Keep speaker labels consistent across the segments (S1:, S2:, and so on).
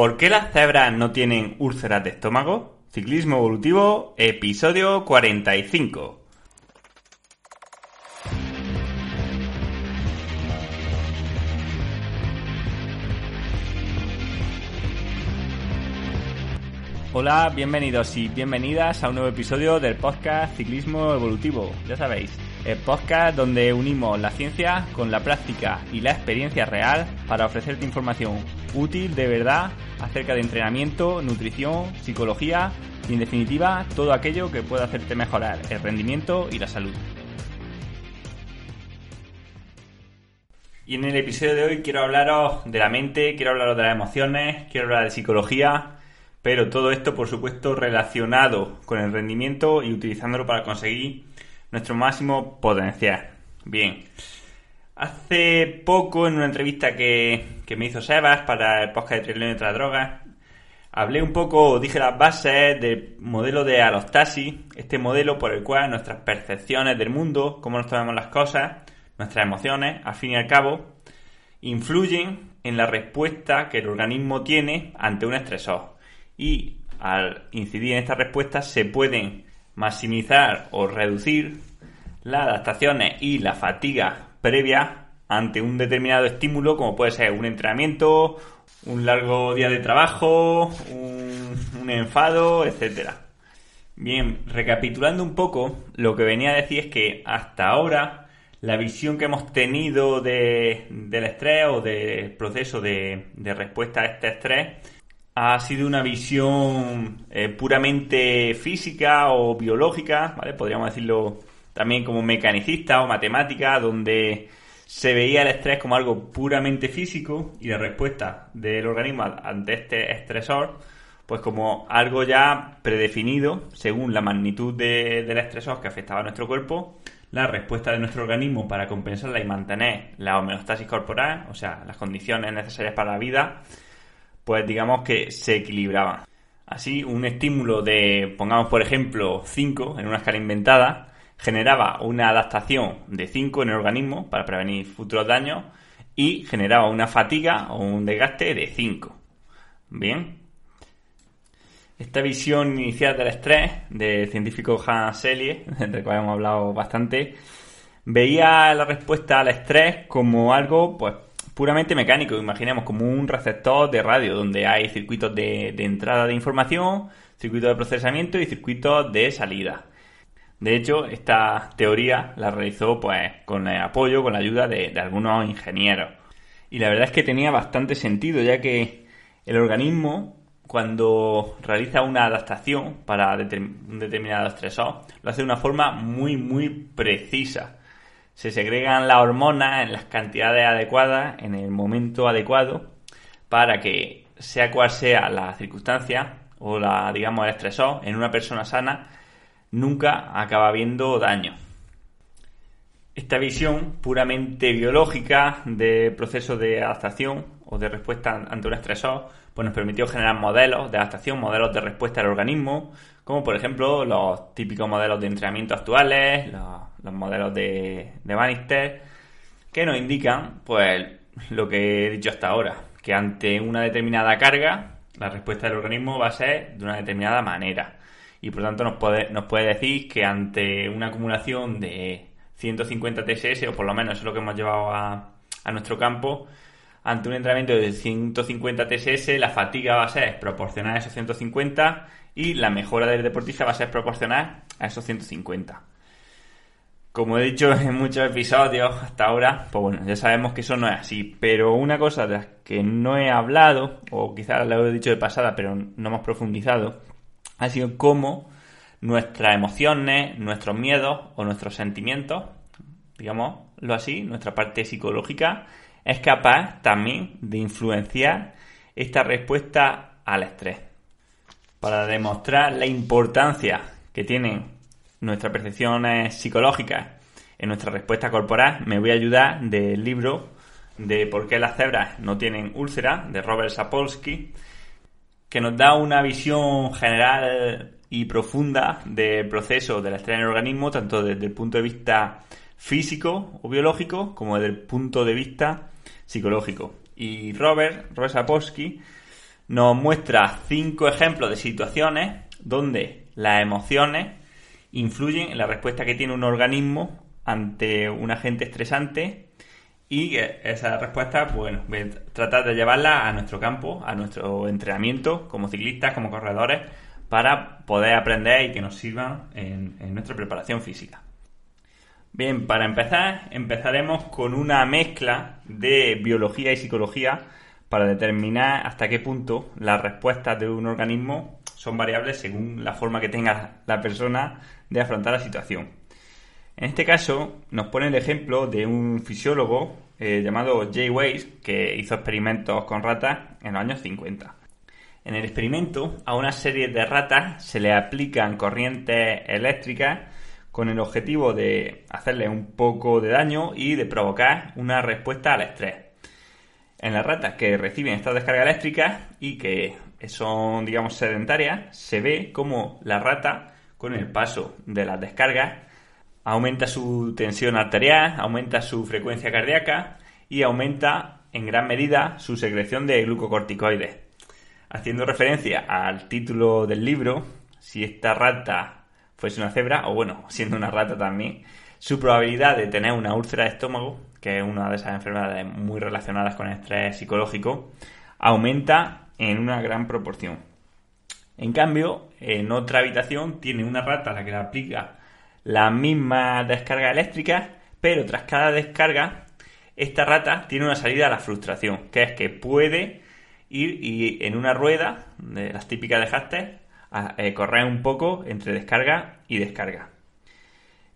S1: ¿Por qué las cebras no tienen úlceras de estómago? Ciclismo evolutivo, episodio 45. Hola, bienvenidos y bienvenidas a un nuevo episodio del podcast Ciclismo Evolutivo. Ya sabéis, el podcast donde unimos la ciencia con la práctica y la experiencia real para ofrecerte información útil de verdad acerca de entrenamiento, nutrición, psicología y en definitiva todo aquello que pueda hacerte mejorar el rendimiento y la salud. Y en el episodio de hoy quiero hablaros de la mente, quiero hablaros de las emociones, quiero hablar de psicología, pero todo esto por supuesto relacionado con el rendimiento y utilizándolo para conseguir nuestro máximo potencial. Bien. Hace poco, en una entrevista que, me hizo Sebas para el podcast de Trillion y otras drogas, hablé un poco, dije las bases del modelo de alostasis, este modelo por el cual nuestras percepciones del mundo, cómo nos tomamos las cosas, nuestras emociones, al fin y al cabo, influyen en la respuesta que el organismo tiene ante un estresor. Y al incidir en esta respuesta se pueden maximizar o reducir las adaptaciones y la fatiga previa ante un determinado estímulo como puede ser un entrenamiento, un largo día de trabajo, un, enfado, etcétera. Bien, recapitulando un poco, lo que venía a decir es que hasta ahora la visión que hemos tenido del estrés o del proceso de, de respuesta a este estrés ha sido una visión eh, puramente física o biológica, ¿vale? Podríamos decirlo también como mecanicista o matemática, donde se veía el estrés como algo puramente físico y la respuesta del organismo ante este estresor, pues como algo ya predefinido según la magnitud del estresor que afectaba a nuestro cuerpo, la respuesta de nuestro organismo para compensarla y mantener la homeostasis corporal, o sea, las condiciones necesarias para la vida, pues digamos que se equilibraban. Así, un estímulo de, pongamos por ejemplo, 5 en una escala inventada, generaba una adaptación de 5 en el organismo para prevenir futuros daños y generaba una fatiga o un desgaste de 5. Bien. Esta visión inicial del estrés del científico Hans Selye, del cual hemos hablado bastante, veía la respuesta al estrés como algo pues puramente mecánico, imaginemos como un receptor de radio donde hay circuitos de, de entrada de información, circuitos de procesamiento y circuitos de salida. De hecho, esta teoría la realizó pues con el apoyo, con la ayuda de, algunos ingenieros. Y la verdad es que tenía bastante sentido, ya que el organismo, cuando realiza una adaptación para un determinado estresor, lo hace de una forma muy, muy precisa se segregan las hormonas en las cantidades adecuadas, en el momento adecuado, para que sea cual sea la circunstancia o la, digamos, el estresor en una persona sana, nunca acaba habiendo daño. Esta visión puramente biológica de proceso de adaptación o de respuesta ante un estresor, pues nos permitió generar modelos de adaptación, modelos de respuesta al organismo, como por ejemplo los típicos modelos de entrenamiento actuales, los los modelos de, de Bannister, que nos indican, pues, lo que he dicho hasta ahora, que ante una determinada carga, la respuesta del organismo va a ser de una determinada manera. Y por tanto nos puede, nos puede decir que ante una acumulación de 150 TSS, o por lo menos es lo que hemos llevado a, nuestro campo, ante un entrenamiento de 150 TSS, la fatiga va a ser proporcional a esos 150 y la mejora del deportista va a ser proporcional a esos 150. Como he dicho en muchos episodios hasta ahora, pues bueno, ya sabemos que eso no es así. Pero una cosa de las que no he hablado, o quizás lo he dicho de pasada, pero no hemos profundizado, ha sido cómo nuestras emociones, nuestros miedos o nuestros sentimientos, digámoslo así, nuestra parte psicológica, es capaz también de influenciar esta respuesta al estrés. Para demostrar la importancia que tienen nuestras percepciones psicológicas en nuestra respuesta corporal, me voy a ayudar del libro de por qué las cebras no tienen úlcera, de Robert Sapolsky, que nos da una visión general y profunda del proceso del estrés en el organismo, tanto desde el punto de vista físico o biológico, como desde el punto de vista psicológico. Y Robert, Robert Sapolsky, nos muestra cinco ejemplos de situaciones donde las emociones influyen en la respuesta que tiene un organismo ante un agente estresante y esa respuesta, bueno, tratar de llevarla a nuestro campo, a nuestro entrenamiento como ciclistas, como corredores, para poder aprender y que nos sirvan en, en nuestra preparación física. Bien, para empezar, empezaremos con una mezcla de biología y psicología para determinar hasta qué punto las respuestas de un organismo son variables según la forma que tenga la persona de afrontar la situación. En este caso, nos pone el ejemplo de un fisiólogo eh, llamado Jay Weiss que hizo experimentos con ratas en los años 50. En el experimento, a una serie de ratas se le aplican corrientes eléctricas con el objetivo de hacerle un poco de daño y de provocar una respuesta al estrés. En las ratas que reciben esta descarga eléctrica y que son, digamos, sedentarias, se ve como la rata, con el paso de las descargas, aumenta su tensión arterial, aumenta su frecuencia cardíaca y aumenta en gran medida su secreción de glucocorticoides. Haciendo referencia al título del libro, si esta rata fuese una cebra, o bueno, siendo una rata también, su probabilidad de tener una úlcera de estómago, que es una de esas enfermedades muy relacionadas con el estrés psicológico, aumenta en una gran proporción. En cambio, en otra habitación tiene una rata a la que le aplica la misma descarga eléctrica, pero tras cada descarga, esta rata tiene una salida a la frustración, que es que puede ir y en una rueda de las típicas de Haster a, eh, correr un poco entre descarga y descarga.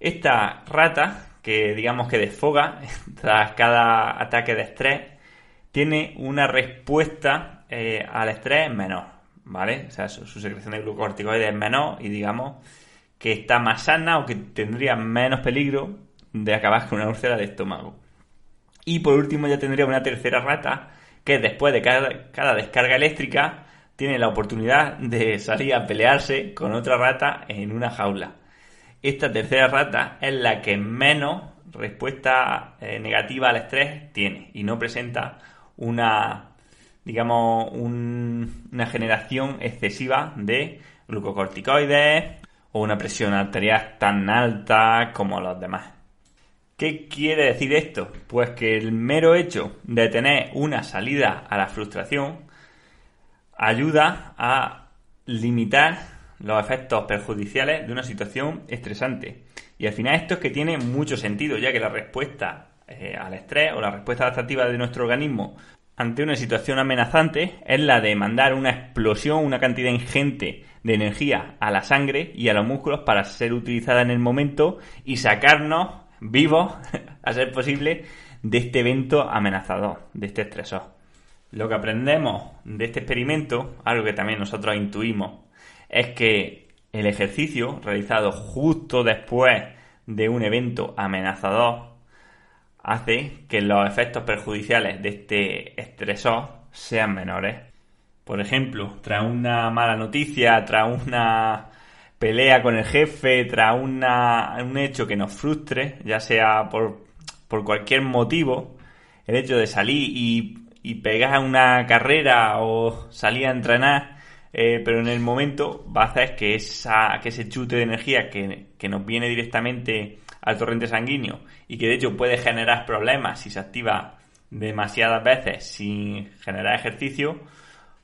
S1: Esta rata, que digamos que desfoga tras cada ataque de estrés, tiene una respuesta eh, al estrés menor, ¿vale? O sea, su, secreción de glucocorticoides es menor y digamos que está más sana o que tendría menos peligro de acabar con una úlcera de estómago. Y por último ya tendría una tercera rata que después de cada descarga eléctrica tiene la oportunidad de salir a pelearse con otra rata en una jaula. Esta tercera rata es la que menos respuesta eh, negativa al estrés tiene y no presenta una, digamos, una generación excesiva de glucocorticoides o una presión arterial tan alta como los demás. ¿Qué quiere decir esto? Pues que el mero hecho de tener una salida a la frustración ayuda a limitar los efectos perjudiciales de una situación estresante. Y al final esto es que tiene mucho sentido, ya que la respuesta eh, al estrés o la respuesta adaptativa de nuestro organismo ante una situación amenazante es la de mandar una explosión, una cantidad ingente de energía a la sangre y a los músculos para ser utilizada en el momento y sacarnos vivos, a ser posible, de este evento amenazador, de este estresor. Lo que aprendemos de este experimento, algo que también nosotros intuimos, es que el ejercicio realizado justo después de un evento amenazador hace que los efectos perjudiciales de este estresor sean menores. Por ejemplo, tras una mala noticia, tras una pelea con el jefe, tras un hecho que nos frustre, ya sea por, por cualquier motivo, el hecho de salir y y pegas una carrera o salir a entrenar, eh, pero en el momento va a hacer que, esa, que ese chute de energía que, que nos viene directamente al torrente sanguíneo y que de hecho puede generar problemas si se activa demasiadas veces sin generar ejercicio,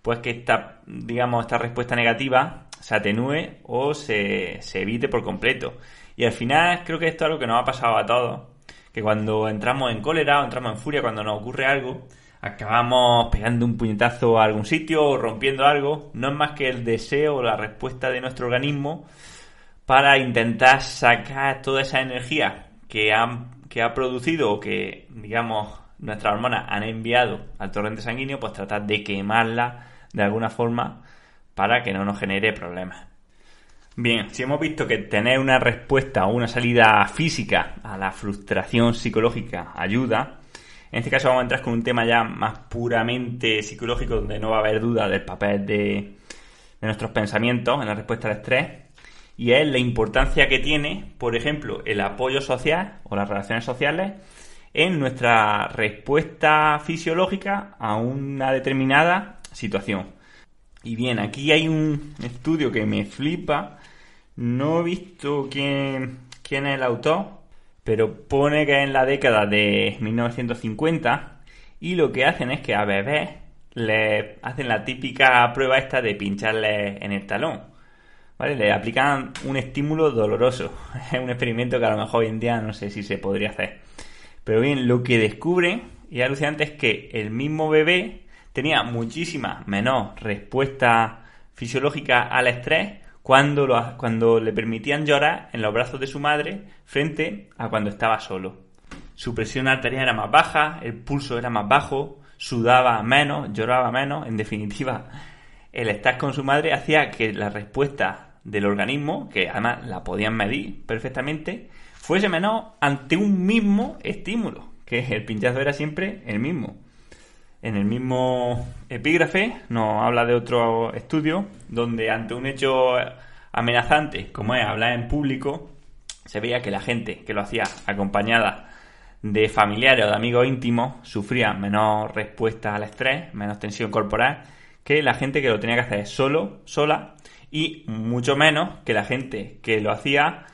S1: pues que esta, digamos, esta respuesta negativa se atenúe o se, se evite por completo. Y al final creo que esto es algo que nos ha pasado a todos, que cuando entramos en cólera o entramos en furia, cuando nos ocurre algo, acabamos pegando un puñetazo a algún sitio o rompiendo algo, no es más que el deseo o la respuesta de nuestro organismo para intentar sacar toda esa energía que, que ha producido o que, digamos, nuestras hormonas han enviado al torrente sanguíneo, pues tratar de quemarla de alguna forma para que no nos genere problemas. Bien, si hemos visto que tener una respuesta o una salida física a la frustración psicológica ayuda, en este caso vamos a entrar con un tema ya más puramente psicológico, donde no va a haber duda del papel de, nuestros pensamientos en la respuesta al estrés. Y es la importancia que tiene, por ejemplo, el apoyo social o las relaciones sociales en nuestra respuesta fisiológica a una determinada situación. Y bien, aquí hay un estudio que me flipa. No he visto quién, quién es el autor, pero pone que es en la década de 1950 y lo que hacen es que a bebés le hacen la típica prueba esta de pincharle en el talón. ¿Vale? Le aplican un estímulo doloroso. Es un experimento que a lo mejor hoy en día no sé si se podría hacer. Pero bien, lo que descubre y alucinante es que el mismo bebé tenía muchísima menor respuesta fisiológica al estrés cuando, cuando le permitían llorar en los brazos de su madre frente a cuando estaba solo. Su presión arterial era más baja, el pulso era más bajo, sudaba menos, lloraba menos, en definitiva, el estar con su madre hacía que la respuesta del organismo, que además la podían medir perfectamente, fuese menor ante un mismo estímulo, que el pinchazo era siempre el mismo. En el mismo epígrafe nos habla de otro estudio donde ante un hecho amenazante como es hablar en público, se veía que la gente que lo hacía acompañada de familiares o de amigos íntimos sufría menos respuesta al estrés, menos tensión corporal que la gente que lo tenía que hacer solo, sola y mucho menos que la gente que lo hacía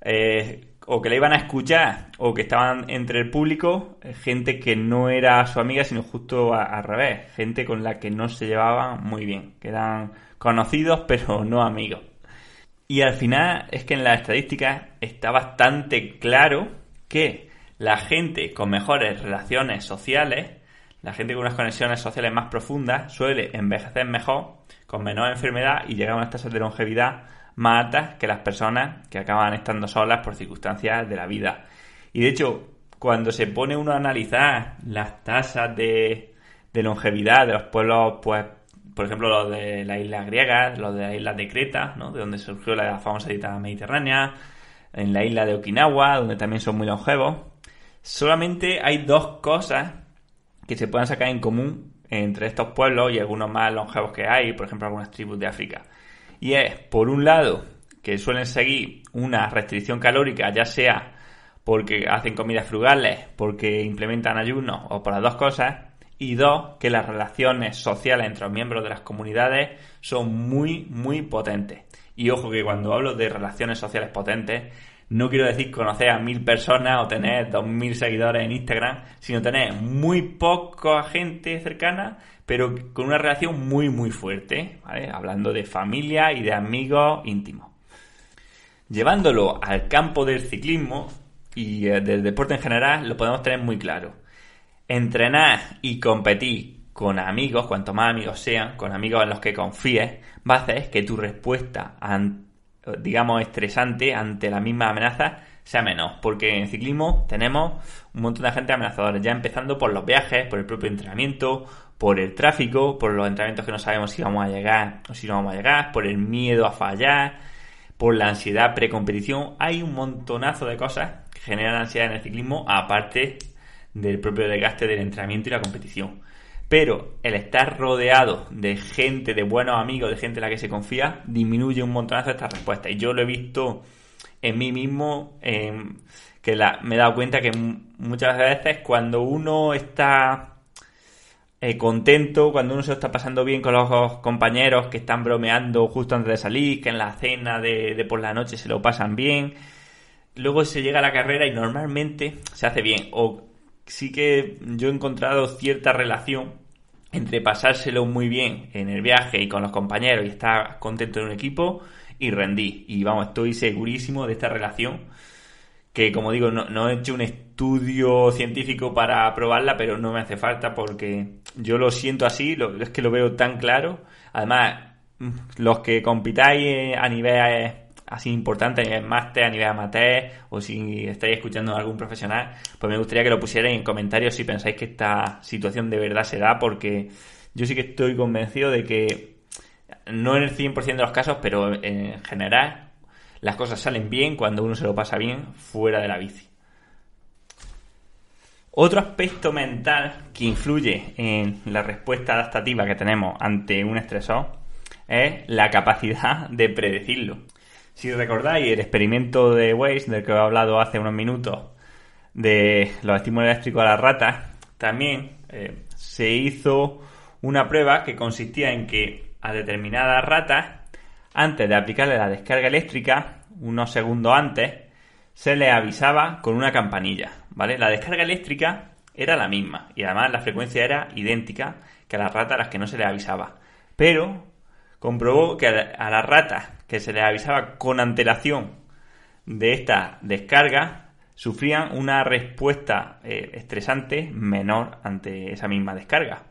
S1: eh, o que le iban a escuchar o que estaban entre el público eh, gente que no era su amiga sino justo al revés, gente con la que no se llevaban muy bien, que eran conocidos pero no amigos. Y al final es que en las estadísticas está bastante claro que la gente con mejores relaciones sociales, la gente con unas conexiones sociales más profundas, suele envejecer mejor, con menor enfermedad y llegar a unas tasas de longevidad más altas que las personas que acaban estando solas por circunstancias de la vida. Y de hecho, cuando se pone uno a analizar las tasas de, longevidad de los pueblos, pues, por ejemplo, los de las islas griegas, los de las islas de Creta, ¿no? de donde surgió la famosa dieta mediterránea, en la isla de Okinawa, donde también son muy longevos, solamente hay dos cosas que se pueden sacar en común entre estos pueblos y algunos más longevos que hay, por ejemplo, algunas tribus de África. Y es, por un lado, que suelen seguir una restricción calórica, ya sea porque hacen comidas frugales, porque implementan ayunos o por las dos cosas. Y dos, que las relaciones sociales entre los miembros de las comunidades son muy, muy potentes. Y ojo que cuando hablo de relaciones sociales potentes, no quiero decir conocer a mil personas o tener dos mil seguidores en Instagram, sino tener muy poca gente cercana pero con una relación muy muy fuerte, ¿vale? hablando de familia y de amigos íntimos. Llevándolo al campo del ciclismo y eh, del deporte en general, lo podemos tener muy claro. Entrenar y competir con amigos, cuanto más amigos sean, con amigos en los que confíes, va a hacer que tu respuesta, digamos, estresante ante la misma amenaza sea menos, porque en ciclismo tenemos un montón de gente amenazadora, ya empezando por los viajes, por el propio entrenamiento, por el tráfico, por los entrenamientos que no sabemos si vamos a llegar o si no vamos a llegar, por el miedo a fallar, por la ansiedad precompetición. Hay un montonazo de cosas que generan ansiedad en el ciclismo, aparte del propio desgaste del entrenamiento y la competición. Pero el estar rodeado de gente, de buenos amigos, de gente en la que se confía, disminuye un montonazo esta respuesta. Y yo lo he visto en mí mismo, que me he dado cuenta que muchas veces cuando uno está eh, contento, cuando uno se está pasando bien con los compañeros que están bromeando justo antes de salir, que en la cena de, por la noche se lo pasan bien. Luego se llega a la carrera y normalmente se hace bien. O sí que yo he encontrado cierta relación entre pasárselo muy bien en el viaje y con los compañeros y estar contento en un equipo y rendí. Y vamos, estoy segurísimo de esta relación que como digo, no, he hecho un estudio científico para probarla, pero no me hace falta porque yo lo siento así, lo, es que lo veo tan claro. Además, los que compitáis a nivel así importante, a nivel máster, a nivel amateur, o si estáis escuchando a algún profesional, pues me gustaría que lo pusierais en comentarios si pensáis que esta situación de verdad se da, porque yo sí que estoy convencido de que no en el 100% de los casos, pero en general las cosas salen bien cuando uno se lo pasa bien fuera de la bici. Otro aspecto mental que influye en la respuesta adaptativa que tenemos ante un estresor es la capacidad de predecirlo. Si recordáis el experimento de Weiss, del que he hablado hace unos minutos, de los estímulos eléctricos a las ratas, también eh, se hizo una prueba que consistía en que a determinadas ratas, antes de aplicarle la descarga eléctrica, unos segundos antes, se les avisaba con una campanilla, ¿vale? La descarga eléctrica era la misma y además la frecuencia era idéntica que a las ratas a las que no se les avisaba. Pero comprobó que a las ratas que se les avisaba con antelación de esta descarga sufrían una respuesta eh, estresante menor ante esa misma descarga.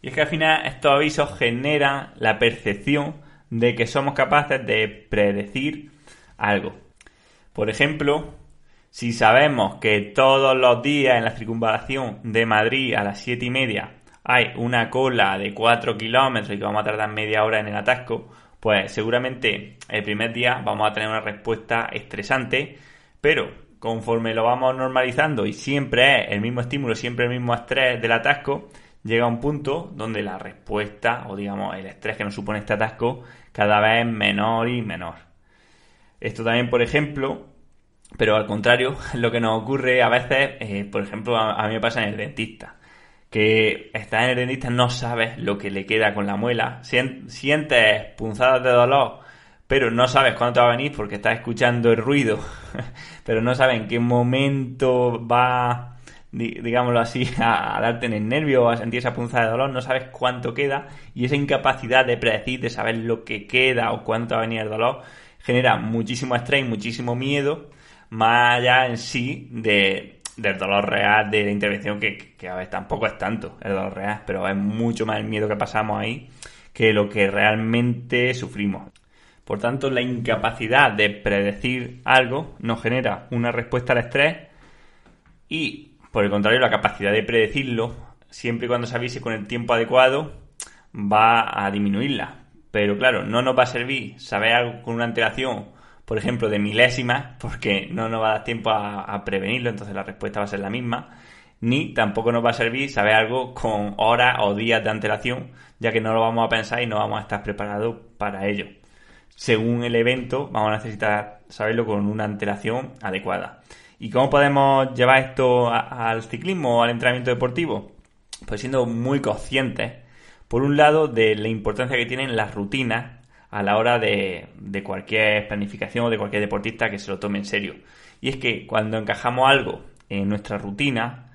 S1: Y es que al final estos avisos generan la percepción de que somos capaces de predecir algo. Por ejemplo, si sabemos que todos los días en la circunvalación de Madrid a las 7 y media hay una cola de 4 kilómetros y que vamos a tardar media hora en el atasco, pues seguramente el primer día vamos a tener una respuesta estresante, pero conforme lo vamos normalizando y siempre es el mismo estímulo, siempre el mismo estrés del atasco, llega un punto donde la respuesta o digamos el estrés que nos supone este atasco cada vez es menor y menor. Esto también, por ejemplo, pero al contrario, lo que nos ocurre a veces, eh, por ejemplo, a, mí me pasa en el dentista, que estás en el dentista, no sabes lo que le queda con la muela, sientes punzadas de dolor, pero no sabes cuándo te va a venir porque estás escuchando el ruido, pero no sabes en qué momento va digámoslo así, a, darte en el nervio o a sentir esa punzada de dolor, no sabes cuánto queda y esa incapacidad de predecir, de saber lo que queda o cuánto va a venir el dolor, genera muchísimo estrés, muchísimo miedo, más allá en sí de, del dolor real de la intervención, que, que a veces tampoco es tanto el dolor real, pero es mucho más el miedo que pasamos ahí que lo que realmente sufrimos. Por tanto, la incapacidad de predecir algo nos genera una respuesta al estrés y por el contrario, la capacidad de predecirlo, siempre y cuando se avise con el tiempo adecuado, va a disminuirla. Pero claro, no nos va a servir saber algo con una antelación, por ejemplo, de milésimas, porque no nos va a dar tiempo a, prevenirlo, entonces la respuesta va a ser la misma. Ni tampoco nos va a servir saber algo con horas o días de antelación, ya que no lo vamos a pensar y no vamos a estar preparados para ello. Según el evento, vamos a necesitar saberlo con una antelación adecuada. ¿Y cómo podemos llevar esto al ciclismo o al entrenamiento deportivo? Pues siendo muy conscientes, por un lado, de la importancia que tienen las rutinas a la hora de, de cualquier planificación o de cualquier deportista que se lo tome en serio. Y es que cuando encajamos algo en nuestra rutina,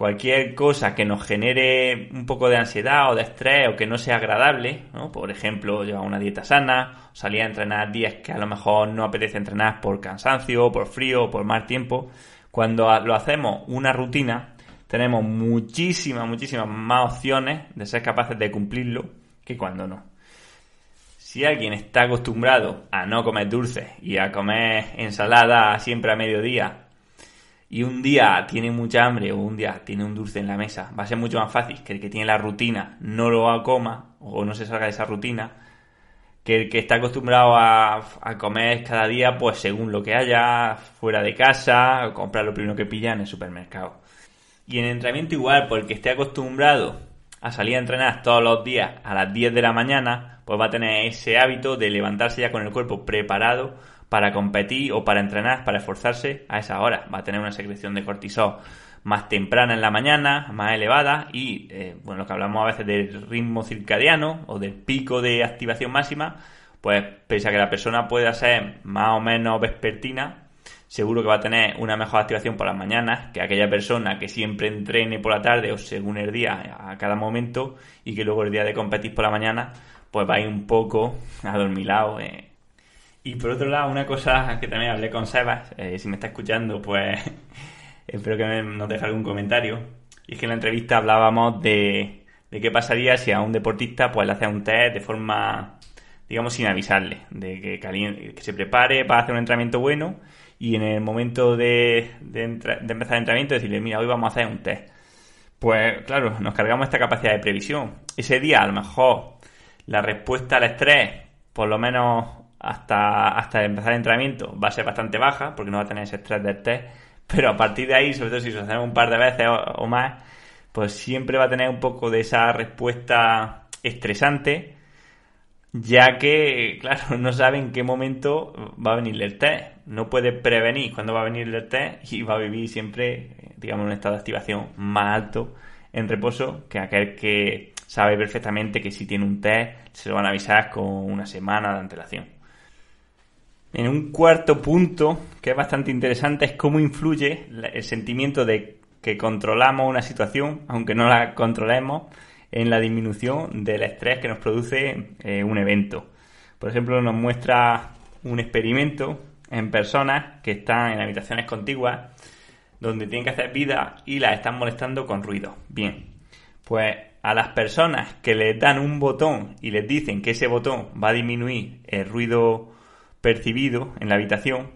S1: cualquier cosa que nos genere un poco de ansiedad o de estrés o que no sea agradable, ¿no? por ejemplo, llevar una dieta sana, salir a entrenar días que a lo mejor no apetece entrenar por cansancio, por frío, por mal tiempo, cuando lo hacemos una rutina, tenemos muchísimas, muchísimas más opciones de ser capaces de cumplirlo que cuando no. Si alguien está acostumbrado a no comer dulces y a comer ensalada siempre a mediodía y un día tiene mucha hambre o un día tiene un dulce en la mesa, va a ser mucho más fácil que el que tiene la rutina no lo coma o no se salga de esa rutina que el que está acostumbrado a, comer cada día, pues según lo que haya, fuera de casa, o comprar lo primero que pilla en el supermercado. Y en entrenamiento igual, porque esté acostumbrado a salir a entrenar todos los días a las 10 de la mañana, pues va a tener ese hábito de levantarse ya con el cuerpo preparado para competir o para entrenar, para esforzarse a esa hora. Va a tener una secreción de cortisol más temprana en la mañana, más elevada y, eh, bueno, lo que hablamos a veces del ritmo circadiano o del pico de activación máxima, pues pese a que la persona pueda ser más o menos vespertina, seguro que va a tener una mejor activación por las mañanas que aquella persona que siempre entrene por la tarde o según el día a cada momento y que luego el día de competir por la mañana pues va a ir un poco adormilado eh, y por otro lado, una cosa que también hablé con Sebas, eh, si me está escuchando, pues espero que nos deje algún comentario. Y es que en la entrevista hablábamos de, qué pasaría si a un deportista pues le hace un test de forma, digamos, sin avisarle, de que, que se prepare para hacer un entrenamiento bueno y en el momento de, de, empezar el entrenamiento decirle, mira, hoy vamos a hacer un test. Pues claro, nos cargamos esta capacidad de previsión. Ese día a lo mejor la respuesta al estrés, por lo menos hasta, hasta empezar el entrenamiento va a ser bastante baja, porque no va a tener ese estrés del test, pero a partir de ahí, sobre todo si lo hacemos un par de veces o, más, pues siempre va a tener un poco de esa respuesta estresante, ya que, claro, no sabe en qué momento va a venir el test. No puede prevenir cuándo va a venir el test y va a vivir siempre, digamos, un estado de activación más alto en reposo que aquel que sabe perfectamente que si tiene un test se lo van a avisar con una semana de antelación. En un cuarto punto, que es bastante interesante, es cómo influye el sentimiento de que controlamos una situación, aunque no la controlemos, en la disminución del estrés que nos produce eh, un evento. Por ejemplo, nos muestra un experimento en personas que están en habitaciones contiguas donde tienen que hacer vida y las están molestando con ruido. Bien, pues a las personas que les dan un botón y les dicen que ese botón va a disminuir el ruido percibido en la habitación,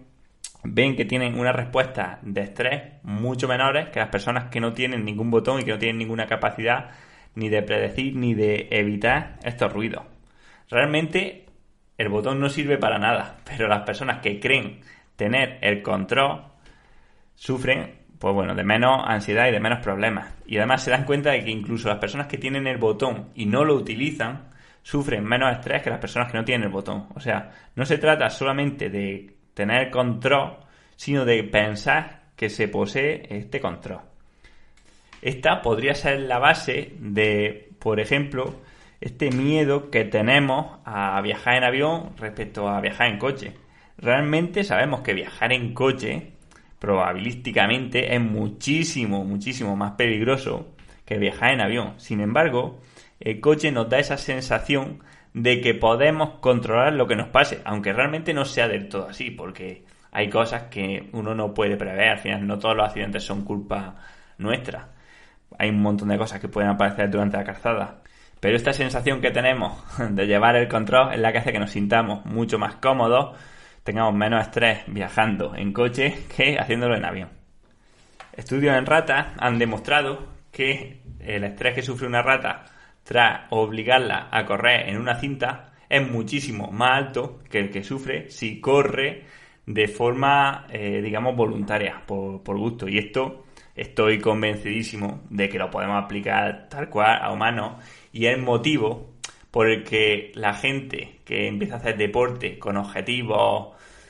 S1: ven que tienen una respuesta de estrés mucho menores que las personas que no tienen ningún botón y que no tienen ninguna capacidad ni de predecir ni de evitar estos ruidos. Realmente el botón no sirve para nada, pero las personas que creen tener el control sufren pues bueno, de menos ansiedad y de menos problemas. Y además se dan cuenta de que incluso las personas que tienen el botón y no lo utilizan sufren menos estrés que las personas que no tienen el botón. O sea, no se trata solamente de tener control, sino de pensar que se posee este control. Esta podría ser la base de, por ejemplo, este miedo que tenemos a viajar en avión respecto a viajar en coche. Realmente sabemos que viajar en coche probabilísticamente es muchísimo, muchísimo más peligroso que viajar en avión. Sin embargo, el coche nos da esa sensación de que podemos controlar lo que nos pase, aunque realmente no sea del todo así, porque hay cosas que uno no puede prever. Al final, no todos los accidentes son culpa nuestra. Hay un montón de cosas que pueden aparecer durante la calzada. Pero esta sensación que tenemos de llevar el control es la que hace que nos sintamos mucho más cómodos, tengamos menos estrés viajando en coche que haciéndolo en avión. Estudios en ratas han demostrado que el estrés que sufre una rata tras obligarla a correr en una cinta es muchísimo más alto que el que sufre si corre de forma, eh, digamos, voluntaria, por, por, gusto. Y esto estoy convencidísimo de que lo podemos aplicar tal cual a humanos y es motivo por el que la gente que empieza a hacer deporte con objetivos,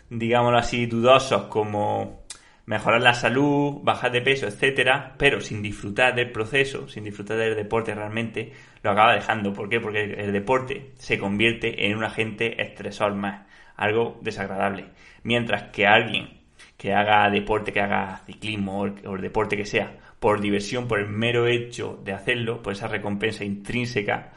S1: digámoslo así, dudosos como mejorar la salud, bajar de peso, etcétera, pero sin disfrutar del proceso, sin disfrutar del deporte realmente, lo acaba dejando. ¿Por qué? Porque el deporte se convierte en un agente estresor más, algo desagradable. Mientras que alguien que haga deporte, que haga ciclismo o el, deporte que sea, por diversión, por el mero hecho de hacerlo, por esa recompensa intrínseca,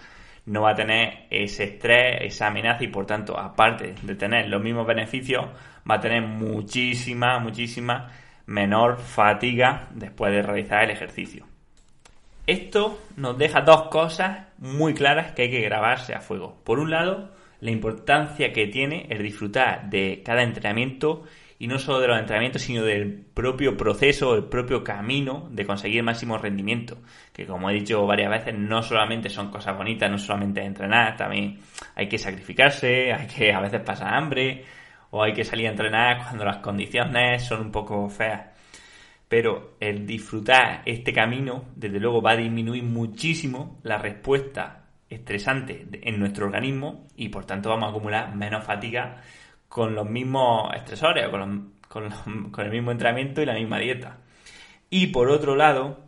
S1: no va a tener ese estrés, esa amenaza y por tanto, aparte de tener los mismos beneficios, va a tener muchísima, muchísima menor fatiga después de realizar el ejercicio. Esto nos deja dos cosas muy claras que hay que grabarse a fuego. Por un lado, la importancia que tiene el disfrutar de cada entrenamiento y no solo de los entrenamientos, sino del propio proceso, el propio camino de conseguir máximo rendimiento. Que como he dicho varias veces, no solamente son cosas bonitas, no solamente entrenar, también hay que sacrificarse, hay que a veces pasar hambre, o hay que salir a entrenar cuando las condiciones son un poco feas. Pero el disfrutar este camino, desde luego, va a disminuir muchísimo la respuesta estresante en nuestro organismo y por tanto vamos a acumular menos fatiga con los mismos estresores con, con, el mismo entrenamiento y la misma dieta. Y por otro lado,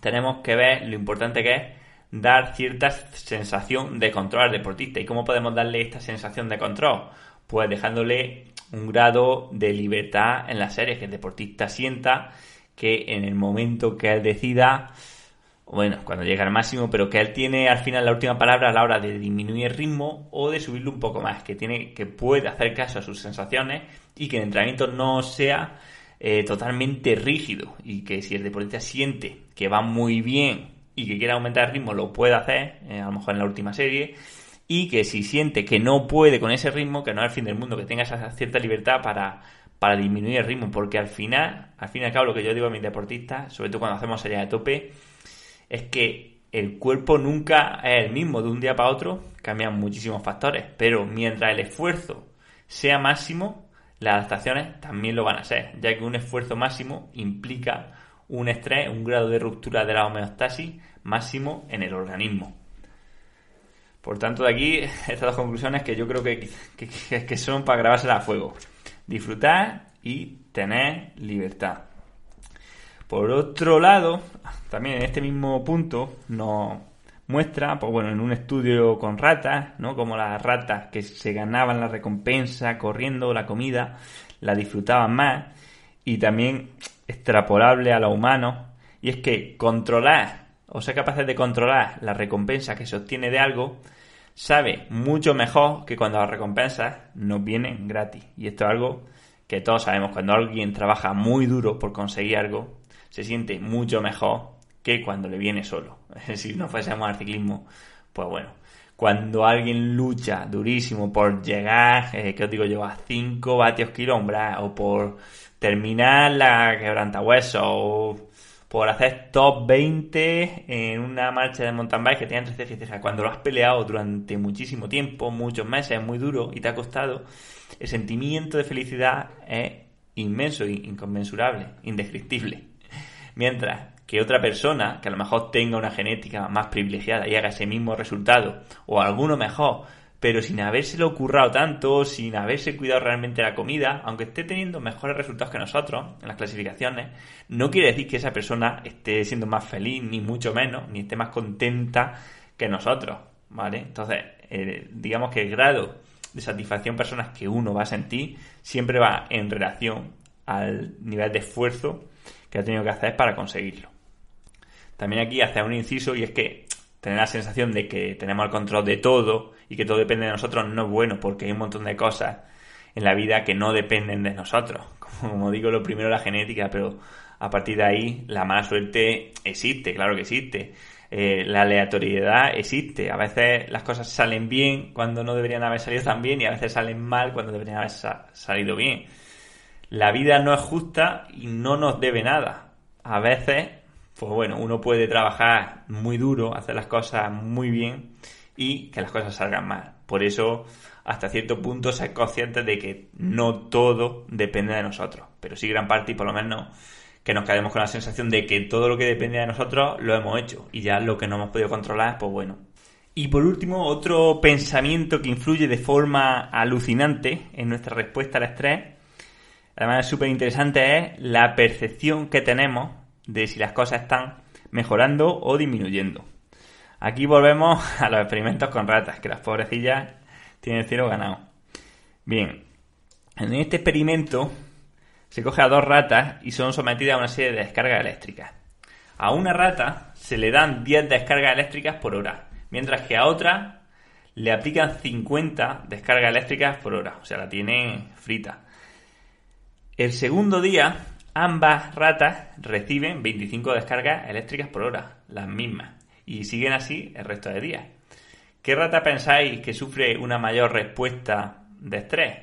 S1: tenemos que ver lo importante que es dar cierta sensación de control al deportista. ¿Y cómo podemos darle esta sensación de control? Pues dejándole un grado de libertad en la serie, que el deportista sienta que en el momento que él decida bueno, cuando llega al máximo, pero que él tiene al final la última palabra a la hora de disminuir el ritmo o de subirlo un poco más, que tiene, que puede hacer caso a sus sensaciones y que el entrenamiento no sea eh, totalmente rígido y que si el deportista siente que va muy bien y que quiere aumentar el ritmo, lo puede hacer, eh, a lo mejor en la última serie, y que si siente que no puede con ese ritmo, que no es el fin del mundo, que tenga esa cierta libertad para, para disminuir el ritmo, porque al final, al fin y al cabo, lo que yo digo a mis deportistas, sobre todo cuando hacemos series de tope, es que el cuerpo nunca es el mismo de un día para otro, cambian muchísimos factores, pero mientras el esfuerzo sea máximo, las adaptaciones también lo van a ser, ya que un esfuerzo máximo implica un estrés, un grado de ruptura de la homeostasis máximo en el organismo. Por tanto, de aquí estas dos conclusiones que yo creo que, que son para grabárselas a fuego. Disfrutar y tener libertad. Por otro lado, también en este mismo punto nos muestra, pues bueno, en un estudio con ratas, ¿no? Como las ratas que se ganaban la recompensa corriendo la comida, la disfrutaban más y también extrapolable a los humanos y es que controlar o ser capaces de controlar la recompensa que se obtiene de algo sabe mucho mejor que cuando las recompensas nos vienen gratis y esto es algo que todos sabemos cuando alguien trabaja muy duro por conseguir algo se siente mucho mejor que cuando le viene solo. Si no fuésemos al ciclismo, pues bueno. Cuando alguien lucha durísimo por llegar, eh, que os digo yo, a 5 vatios kilómetros o por terminar la quebranta hueso, o por hacer top 20 en una marcha de mountain bike que tiene 13 o sea, cuando lo has peleado durante muchísimo tiempo, muchos meses, es muy duro y te ha costado, el sentimiento de felicidad es inmenso, inconmensurable, indescriptible. Mientras que otra persona, que a lo mejor tenga una genética más privilegiada y haga ese mismo resultado, o alguno mejor, pero sin habérselo currado tanto, sin haberse cuidado realmente la comida, aunque esté teniendo mejores resultados que nosotros en las clasificaciones, no quiere decir que esa persona esté siendo más feliz, ni mucho menos, ni esté más contenta que nosotros, ¿vale? Entonces, eh, digamos que el grado de satisfacción personas que uno va a sentir siempre va en relación al nivel de esfuerzo que ha tenido que hacer para conseguirlo. También aquí hace un inciso y es que tener la sensación de que tenemos el control de todo y que todo depende de nosotros no es bueno porque hay un montón de cosas en la vida que no dependen de nosotros. Como, digo, lo primero la genética, pero a partir de ahí la mala suerte existe, claro que existe. Eh, la aleatoriedad existe. A veces las cosas salen bien cuando no deberían haber salido tan bien y a veces salen mal cuando deberían haber salido bien. La vida no es justa y no nos debe nada. A veces pues bueno, uno puede trabajar muy duro, hacer las cosas muy bien y que las cosas salgan mal. Por eso, hasta cierto punto, ser conscientes de que no todo depende de nosotros, pero sí gran parte y por lo menos que nos quedemos con la sensación de que todo lo que depende de nosotros lo hemos hecho y ya lo que no hemos podido controlar, pues bueno. Y por último, otro pensamiento que influye de forma alucinante en nuestra respuesta al estrés, además es súper interesante, es la percepción que tenemos de si las cosas están mejorando o disminuyendo. Aquí volvemos a los experimentos con ratas, que las pobrecillas tienen el cielo ganado. Bien, en este experimento se coge a dos ratas y son sometidas a una serie de descargas eléctricas. A una rata se le dan 10 descargas eléctricas por hora, mientras que a otra le aplican 50 descargas eléctricas por hora, o sea, la tienen frita. El segundo día Ambas ratas reciben 25 descargas eléctricas por hora, las mismas, y siguen así el resto de días. ¿Qué rata pensáis que sufre una mayor respuesta de estrés?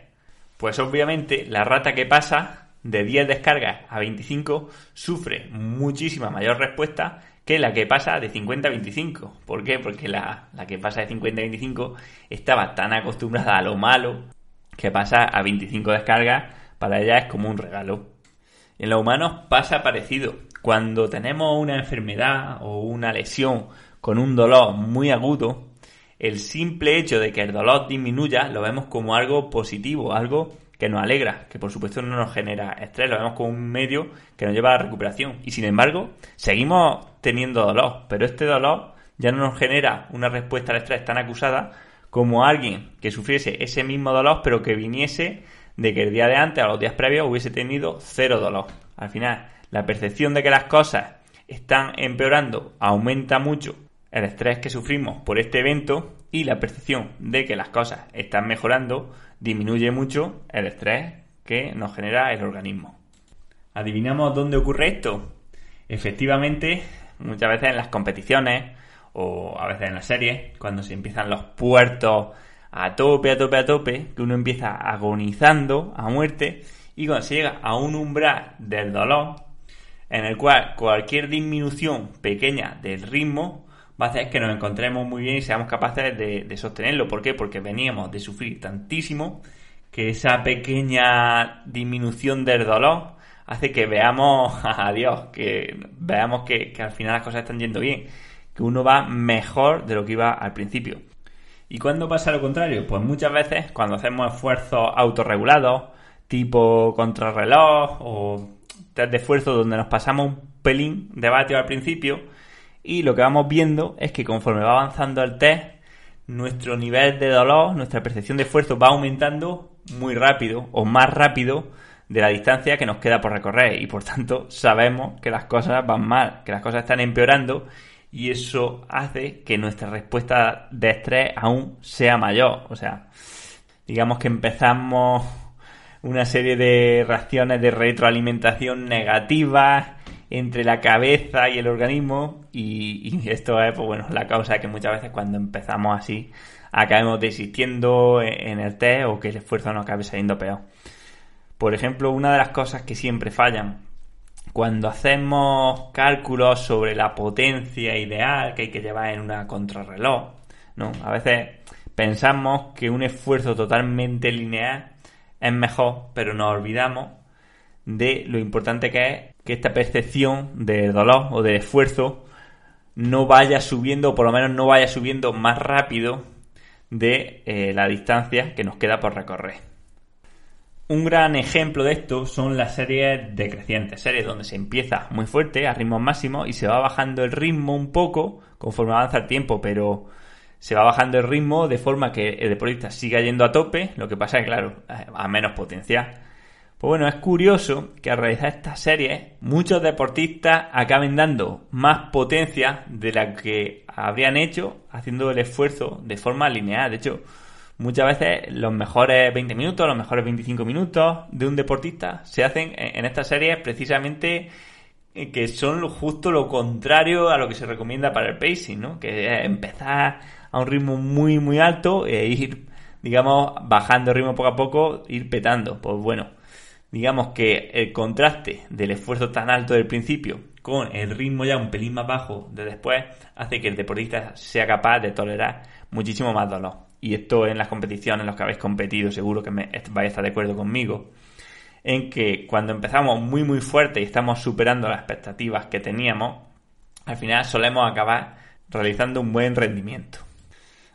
S1: Pues obviamente la rata que pasa de 10 descargas a 25 sufre muchísima mayor respuesta que la que pasa de 50 a 25. ¿Por qué? Porque la, la que pasa de 50 a 25 estaba tan acostumbrada a lo malo que pasa a 25 descargas, para ella es como un regalo. En los humanos pasa parecido. Cuando tenemos una enfermedad o una lesión con un dolor muy agudo, el simple hecho de que el dolor disminuya lo vemos como algo positivo, algo que nos alegra, que por supuesto no nos genera estrés, lo vemos como un medio que nos lleva a la recuperación. Y sin embargo, seguimos teniendo dolor, pero este dolor ya no nos genera una respuesta al estrés tan acusada como alguien que sufriese ese mismo dolor, pero que viniese de que el día de antes o los días previos hubiese tenido cero dolor. Al final, la percepción de que las cosas están empeorando aumenta mucho el estrés que sufrimos por este evento y la percepción de que las cosas están mejorando disminuye mucho el estrés que nos genera el organismo. ¿Adivinamos dónde ocurre esto? Efectivamente, muchas veces en las competiciones o a veces en las series, cuando se empiezan los puertos a tope, a tope, a tope, que uno empieza agonizando a muerte y cuando se llega a un umbral del dolor, en el cual cualquier disminución pequeña del ritmo va a hacer que nos encontremos muy bien y seamos capaces de, sostenerlo. ¿Por qué? Porque veníamos de sufrir tantísimo que esa pequeña disminución del dolor hace que veamos a Dios, que veamos que, que al final las cosas están yendo bien, que uno va mejor de lo que iba al principio. ¿Y cuándo pasa lo contrario? Pues muchas veces cuando hacemos esfuerzos autorregulados, tipo contrarreloj o test de esfuerzo donde nos pasamos un pelín de vatio al principio Y lo que vamos viendo es que conforme va avanzando el test, nuestro nivel de dolor, nuestra percepción de esfuerzo va aumentando muy rápido o más rápido de la distancia que nos queda por recorrer y por tanto sabemos que las cosas van mal, que las cosas están empeorando y eso hace que nuestra respuesta de estrés aún sea mayor. O sea, digamos que empezamos una serie de reacciones de retroalimentación negativas entre la cabeza y el organismo y, esto es pues bueno la causa de que muchas veces cuando empezamos así acabemos desistiendo en el test o que el esfuerzo nos acabe saliendo peor. Por ejemplo, una de las cosas que siempre fallan cuando hacemos cálculos sobre la potencia ideal que hay que llevar en una contrarreloj, ¿no? A veces pensamos que un esfuerzo totalmente lineal es mejor, pero nos olvidamos de lo importante que es que esta percepción de dolor o de esfuerzo no vaya subiendo, o por lo menos no vaya subiendo más rápido de eh, la distancia que nos queda por recorrer. Un gran ejemplo de esto son las series decrecientes, series donde se empieza muy fuerte a ritmos máximos y se va bajando el ritmo un poco conforme avanza el tiempo, pero se va bajando el ritmo de forma que el deportista siga yendo a tope, lo que pasa es que, claro, a menos potencial. Pues bueno, es curioso que al realizar estas series muchos deportistas acaben dando más potencia de la que habrían hecho haciendo el esfuerzo de forma lineal. De hecho, muchas veces los mejores 20 minutos, los mejores 25 minutos de un deportista se hacen en estas series precisamente eh, que son justo lo contrario a lo que se recomienda para el pacing, ¿no? Que es empezar a un ritmo muy muy alto e ir, digamos, bajando el ritmo poco a poco, ir petando. Pues bueno, digamos que el contraste del esfuerzo tan alto del principio con el ritmo ya un pelín más bajo de después hace que el deportista sea capaz de tolerar muchísimo más dolor. Y esto en las competiciones en las que habéis competido, seguro que me vais a estar de acuerdo conmigo, en que cuando empezamos muy muy fuerte y estamos superando las expectativas que teníamos, al final solemos acabar realizando un buen rendimiento.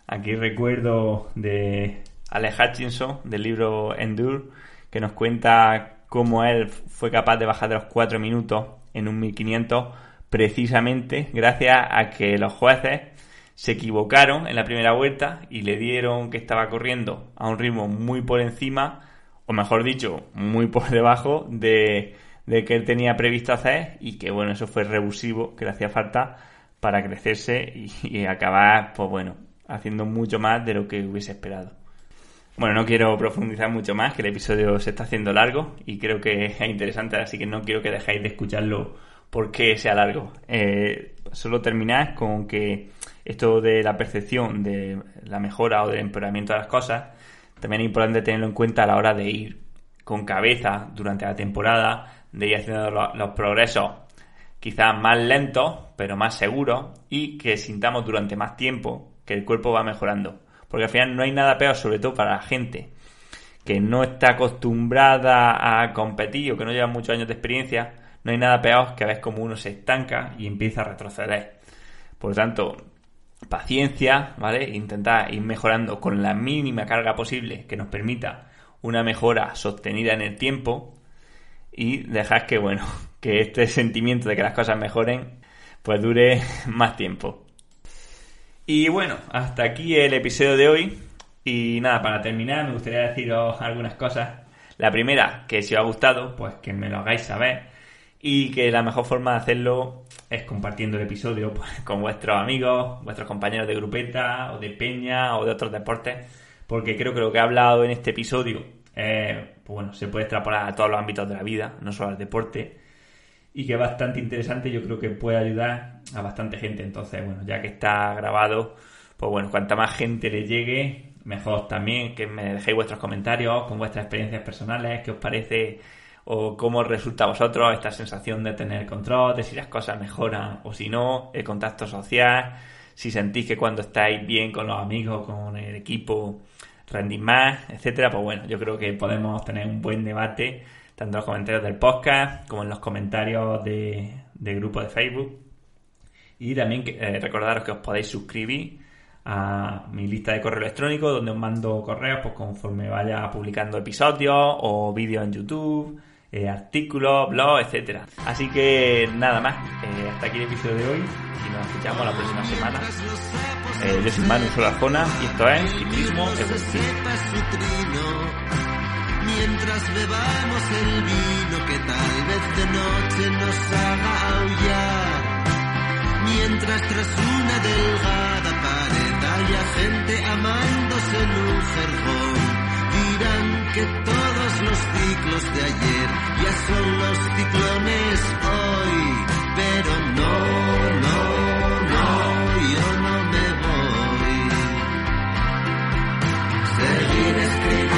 S1: Aquí recuerdo de Alex Hutchinson del libro Endure que nos cuenta cómo él fue capaz de bajar de los 4 minutos en un 1500 precisamente gracias a que los jueces se equivocaron en la primera vuelta y le dieron que estaba corriendo a un ritmo muy por encima, o mejor dicho, muy por debajo de, que él tenía previsto hacer y que bueno, eso fue revulsivo, que le hacía falta para crecerse y, y acabar, pues bueno, haciendo mucho más de lo que hubiese esperado. Bueno, no quiero profundizar mucho más, que el episodio se está haciendo largo y creo que es interesante, así que no quiero que dejéis de escucharlo porque sea largo. Eh, solo terminar con que esto de la percepción de la mejora o del empeoramiento de las cosas, también es importante tenerlo en cuenta a la hora de ir con cabeza durante la temporada, de ir haciendo los progresos quizás más lentos, pero más seguros, y que sintamos durante más tiempo que el cuerpo va mejorando porque al final no hay nada peor, sobre todo para la gente que no está acostumbrada a competir o que no lleva muchos años de experiencia, no hay nada peor que a ver cómo uno se estanca y empieza a retroceder. Por lo tanto, paciencia, ¿vale? Intentar ir mejorando con la mínima carga posible que nos permita una mejora sostenida en el tiempo y dejar que, bueno, que este sentimiento de que las cosas mejoren, pues dure más tiempo. Y bueno, hasta aquí el episodio de hoy. Y nada, para terminar me gustaría deciros algunas cosas. La primera, que si os ha gustado, pues que me lo hagáis saber. Y que la mejor forma de hacerlo es compartiendo el episodio pues, con vuestros amigos, vuestros compañeros de grupeta o de peña o de otros deportes. Porque creo que lo que he hablado en este episodio, pues bueno, se puede extrapolar a todos los ámbitos de la vida, no solo al deporte y que es bastante interesante. Yo creo que puede ayudar a bastante gente. Entonces, bueno, ya que está grabado, pues bueno, cuanta más gente le llegue, mejor también que me dejéis vuestros comentarios con vuestras experiencias personales, qué os parece o cómo resulta a vosotros esta sensación de tener control, de si las cosas mejoran o si no, el contacto social, si sentís que cuando estáis bien con los amigos, con el equipo, rendís más, etcétera, pues bueno, yo creo que podemos tener un buen debate tanto en los comentarios del podcast como en los comentarios de, del grupo de Facebook. Y también eh, recordaros que os podéis suscribir a mi lista de correo electrónico donde os mando correos pues conforme vaya publicando episodios o vídeos en YouTube, eh, artículos, blogs, etcétera. Así que nada más, eh, hasta aquí el episodio de hoy y nos escuchamos la próxima semana. Eh, yo soy Manu Solarjona y esto es Ciclismo
S2: Mientras bebamos el vino que tal vez de noche nos haga aullar. Mientras tras una delgada pared haya gente amándose en un jergón dirán que todos los ciclos de ayer ya son los ciclones hoy, pero no, no, no, yo no me voy. Seguir escribiendo